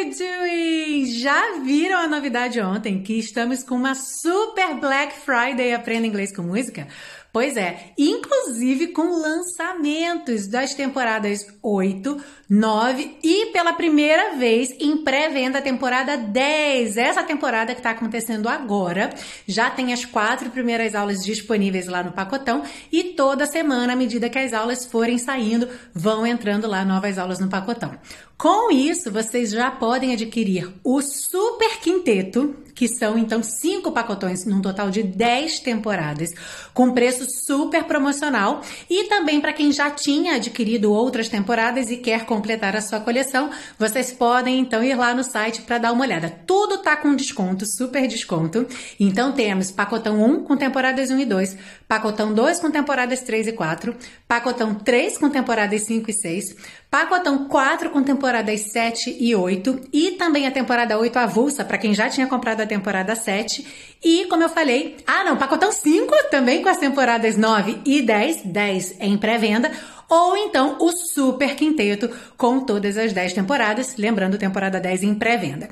you doing? Já viram a novidade ontem que estamos com uma super Black Friday Aprenda Inglês com Música? Pois é, inclusive com lançamentos das temporadas 8, 9 e pela primeira vez em pré-venda a temporada 10. Essa temporada que está acontecendo agora já tem as quatro primeiras aulas disponíveis lá no pacotão e toda semana, à medida que as aulas forem saindo, vão entrando lá novas aulas no pacotão. Com isso, vocês já podem adquirir o Super Quinteto, que são então cinco pacotões num total de 10 temporadas, com preço super promocional. E também para quem já tinha adquirido outras temporadas e quer completar a sua coleção, vocês podem então ir lá no site para dar uma olhada. Tudo tá com desconto, super desconto. Então temos pacotão 1 com temporadas 1 e 2, pacotão 2 com temporadas 3 e 4, pacotão 3 com temporadas 5 e 6, pacotão 4 com temporadas temporadas 7 e 8 e também a temporada 8 avulsa para quem já tinha comprado a temporada 7 e como eu falei, ah não, pacotão 5 também com as temporadas 9 e 10, 10 em pré-venda ou então o Super Quinteto com todas as 10 temporadas, lembrando temporada 10 em pré-venda.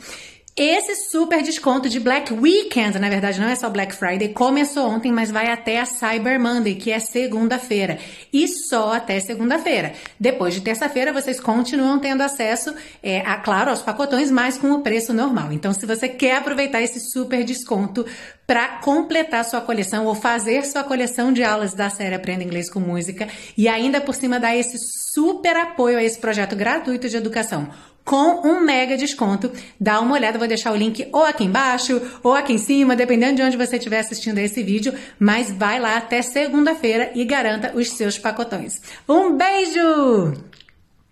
Esse super desconto de Black Weekend, na verdade não é só Black Friday, começou ontem, mas vai até a Cyber Monday, que é segunda-feira. E só até segunda-feira. Depois de terça-feira, vocês continuam tendo acesso, é, a, claro, aos pacotões, mas com o preço normal. Então, se você quer aproveitar esse super desconto para completar sua coleção ou fazer sua coleção de aulas da série Aprenda Inglês com Música e ainda por cima dar esse super apoio a esse projeto gratuito de educação com um mega desconto. Dá uma olhada, vou deixar o link ou aqui embaixo ou aqui em cima, dependendo de onde você estiver assistindo esse vídeo, mas vai lá até segunda-feira e garanta os seus pacotões. Um beijo!